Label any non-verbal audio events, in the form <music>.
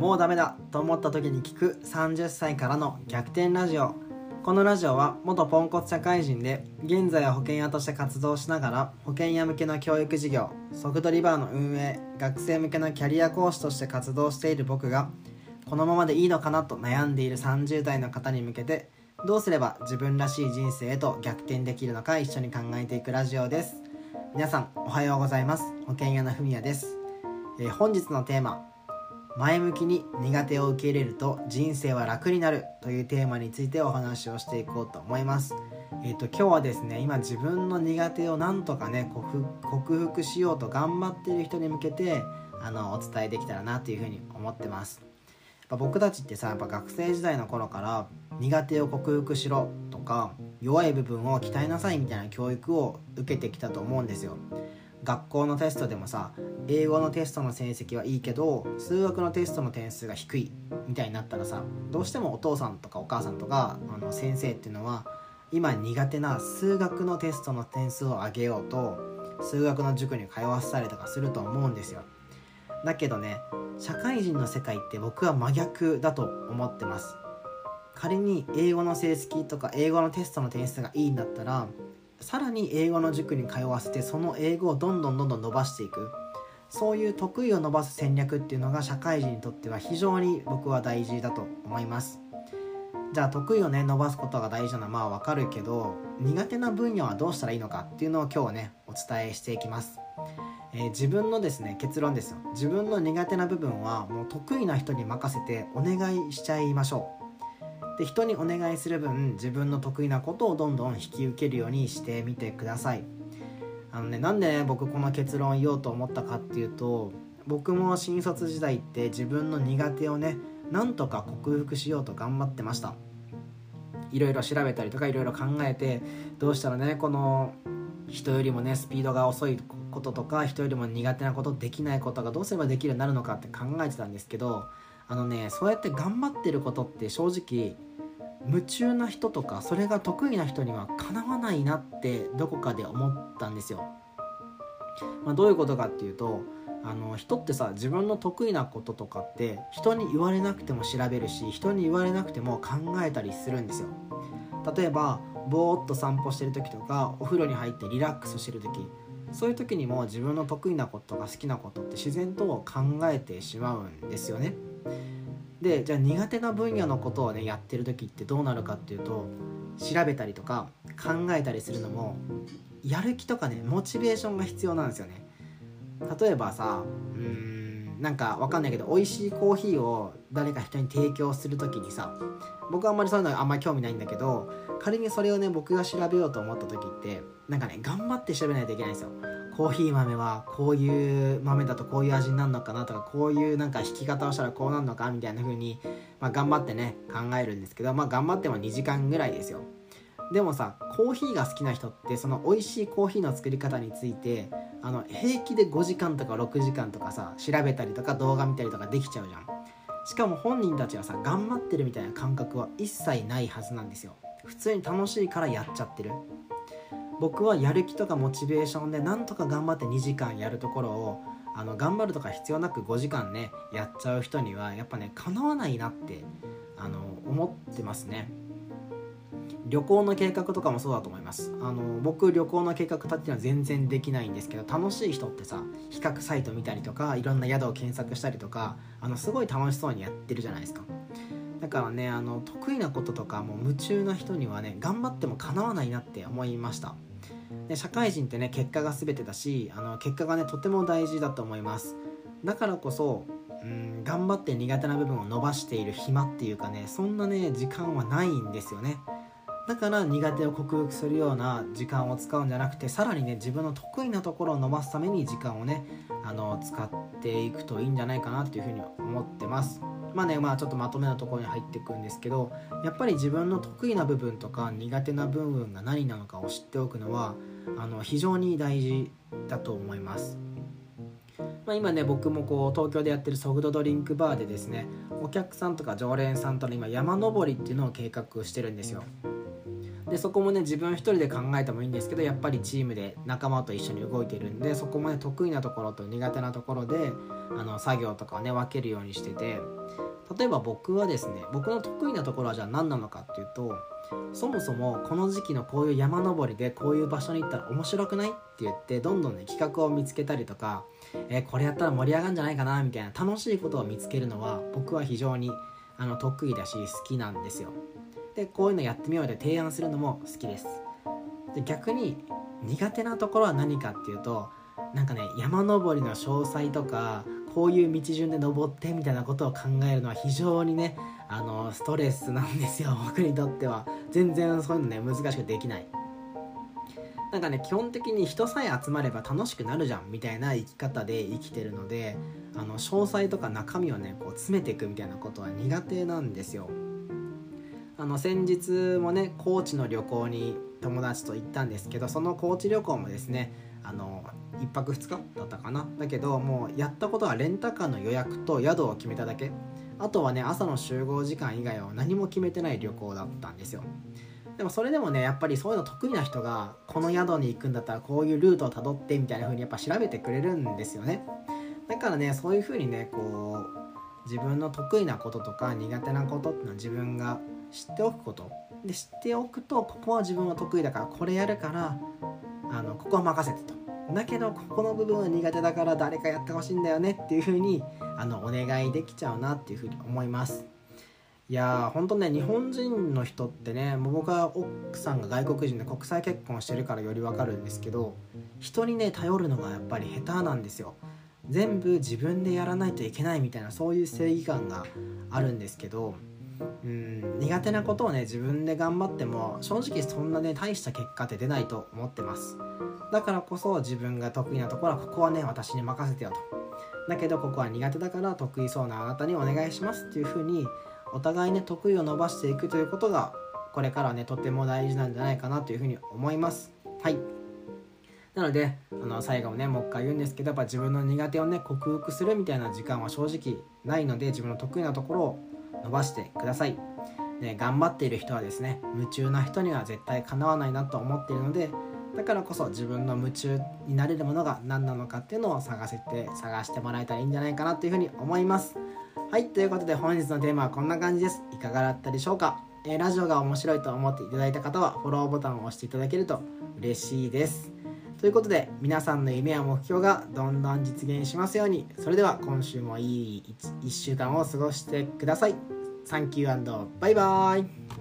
もうダメだと思った時に聞く30歳からの逆転ラジオ。このラジオは元ポンコツ社会人で現在は保険屋として活動しながら保険屋向けの教育事業ソフトリバーの運営学生向けのキャリア講師として活動している僕がこのままでいいのかなと悩んでいる30代の方に向けてどうすれば自分らしい人生へと逆転できるのか一緒に考えていくラジオです。皆さんおはようございます。保険屋のふみやです、えー、本日のテーマ前向きに苦手を受け入れると人生は楽になるというテーマについてお話をしていこうと思います。えっ、と今日はですね今自分の苦手をなんとかね克服しようと頑張っている人に向けてあのお伝えできたらなというふうに思ってます。僕たちってさやっぱ学生時代の頃から苦手を克服しろとか弱い部分を鍛えなさいみたいな教育を受けてきたと思うんですよ。学校のテストでもさ英語のテストの成績はいいけど数学のテストの点数が低いみたいになったらさどうしてもお父さんとかお母さんとかあの先生っていうのは今苦手な数学のテストの点数を上げようと数学の塾に通わせたりとかすると思うんですよ。だけどね社会人の世界って僕は真逆だと思ってます。仮に英語の成績とか英語のテストの点数がいいんだったらさらに英語の塾に通わせてその英語をどんどんどんどん伸ばしていく。そういう得意を伸ばす戦略っていうのが社会人にとっては非常に僕は大事だと思います。じゃあ得意をね伸ばすことが大事なのはまあわかるけど苦手な分野はどうしたらいいのかっていうのを今日はねお伝えしていきます、えー、自分のですね結論ですよ。自分の苦手な部分はもう得意な人に任せてお願いしちゃいましょう。で人にお願いする分自分の得意なことをどんどん引き受けるようにしてみてください。あのねなんでね僕この結論言おうと思ったかっていうと僕も新卒時代って自分の苦手をねなんとか克服しようと頑張ってました。いろいろ調べたりとかいろいろ考えてどうしたらねこの人よりもねスピードが遅いこととか人よりも苦手なことできないことがどうすればできるようになるのかって考えてたんですけどあのねそうやって頑張ってることって正直夢中な人とかそれが得意な人にはかなわないなってどこかで思ったんですよ。まあ、どういうことかっていうとあの人ってさ自分の得意なこととかって人に言われなくても調べるし人に言われなくても考えたりするんですよ。例えばぼーっと散歩してる時とかお風呂に入ってリラックスしてる時そういう時にも自分の得意なこととか好きなことって自然と考えてしまうんですよね。でじゃあ苦手な分野のことをねやってる時ってどうなるかっていうと調べたりとか考えたりするのもやる気とかねモチベーションが必要なんですよね。例えばさうーんなんかわかんないけど美味しいコーヒーを誰か人に提供する時にさ僕はあんまりそういうのあんまり興味ないんだけど仮にそれをね僕が調べようと思った時ってなんかね頑張って調べないといけないんですよ。コーヒー豆はこういう豆だとこういう味になるのかなとかこういうなんか引き方をしたらこうなるのかみたいな風にまあ、頑張ってね考えるんですけどまあ頑張っても2時間ぐらいですよ。でもさコーヒーが好きな人ってその美味しいコーヒーの作り方についてあの平気で5時間とか6時間とかさ調べたりとか動画見たりとかできちゃうじゃん。しかも本人たちはさ頑張ってるみたいな感覚は一切ないはずなんですよ。普通に楽しいからやっちゃってる。僕はやる気とかモチベーションでなんとか頑張って2時間やるところをあの頑張るとか必要なく5時間ねやっちゃう人にはやっぱねかなわないなってあの思ってますね。旅行の計画とかもそうだと思います。あの僕旅行の計画立てるのは全然できないんですけど楽しい人ってさ比較サイト見たりとかいろんな宿を検索したりとかあのすごい楽しそうにやってるじゃないですか。だからねあの得意なこととかもう夢中な人にはね頑張ってもかなわないなって思いました。で社会人ってね結果が全てだしあの結果がねとても大事だと思います。だからこそうん頑張って苦手な部分を伸ばしている暇っていうかねそんなね時間はないんですよね。だから苦手を克服するような時間を使うんじゃなくてさらにね自分の得意なところを伸ばすために時間をねあの使っていくといいんじゃないかなっていうふうに思ってます。まあねまあちょっとまとめのところに入っていくんですけどやっぱり自分の得意な部分とか苦手な部分が何なのかを知っておくのはあの非常に大事だと思います。まあ、今ね僕もこう東京でやってるソフトドリンクバーでですねお客さんとか常連さんとの今山登りっていうのを計画してるんですよ。でそこもね自分一人で考えてもいいんですけどやっぱりチームで仲間と一緒に動いてるんでそこもね得意なところと苦手なところであの作業とかをね分けるようにしてて例えば僕はですね僕の得意なところはじゃあ何なのかっていうとそもそもこの時期のこういう山登りでこういう場所に行ったら面白くないって言ってどんどんね企画を見つけたりとか、えー、これやったら盛り上がるんじゃないかなみたいな楽しいことを見つけるのは僕は非常にあの得意だし好きなんですよ。でこういうのやってみようで提案するのも好きです。で逆に苦手なところは何かっていうとなんかね山登りの詳細とかこういう道順で登ってみたいなことを考えるのは非常にねあのストレスなんですよ <laughs> 僕にとっては。全然そういうのね難しくできない。なんかね基本的に人さえ集まれば楽しくなるじゃんみたいな生き方で生きてるのであの詳細とか中身をねこう詰めていくみたいなことは苦手なんですよ。あの先日もね高知の旅行に友達と行ったんですけどその高知旅行もですねあの1泊2日だったかな？だけどもうやったことはレンタカーの予約と宿を決めただけ。あとはね朝の集合時間以外は何も決めてない旅行だったんですよ。でもそれでもねやっぱりそういうの得意な人がこの宿に行くんだったらこういうルートをたどってみたいな風にやっぱ調べてくれるんですよね。だからねそういう風にねこう自分の得意なこととか苦手なことっていうのは自分が知っておくこと。で知っておくとここは自分は得意だからこれやるからあのここは任せてと。だけどここの部分は苦手だから誰かやってほしいんだよねっていう風にあのお願いできちゃうなっていう風に思います。いやーほんとね日本人の人ってねもう僕は奥さんが外国人で国際結婚してるからより分かるんですけど人にね頼るのがやっぱり下手なんですよ。全部自分でやらないといけないみたいなそういう正義感があるんですけどうん苦手なことをね自分で頑張っても正直そんなね大した結果って出ないと思ってます。だからこそ自分が得意なところはここはね私に任せてよと。だけどここは苦手だから得意そうなあなたにお願いしますっていう風にお互いね得意を伸ばしていくということがこれからねとても大事なんじゃないかなという風に思います。はい。なのであの最後もねもう一回言うんですけどやっぱ自分の苦手をね克服するみたいな時間は正直ないので自分の得意なところを伸ばしてください。ね、頑張っている人はですね夢中な人には絶対かなわないなと思っているのでだからこそ自分の夢中になれるものが何なのかっていうのを探せて探してもらえたらいいんじゃないかなというふうに思います。はいということで本日のテーマはこんな感じです。いかがだったでしょうか、えー、ラジオが面白いと思っていただいた方はフォローボタンを押していただけると嬉しいです。ということで皆さんの夢や目標がどんどん実現しますように。それでは今週もいい 1, 1週間を過ごしてください。サンキューバイバーイ。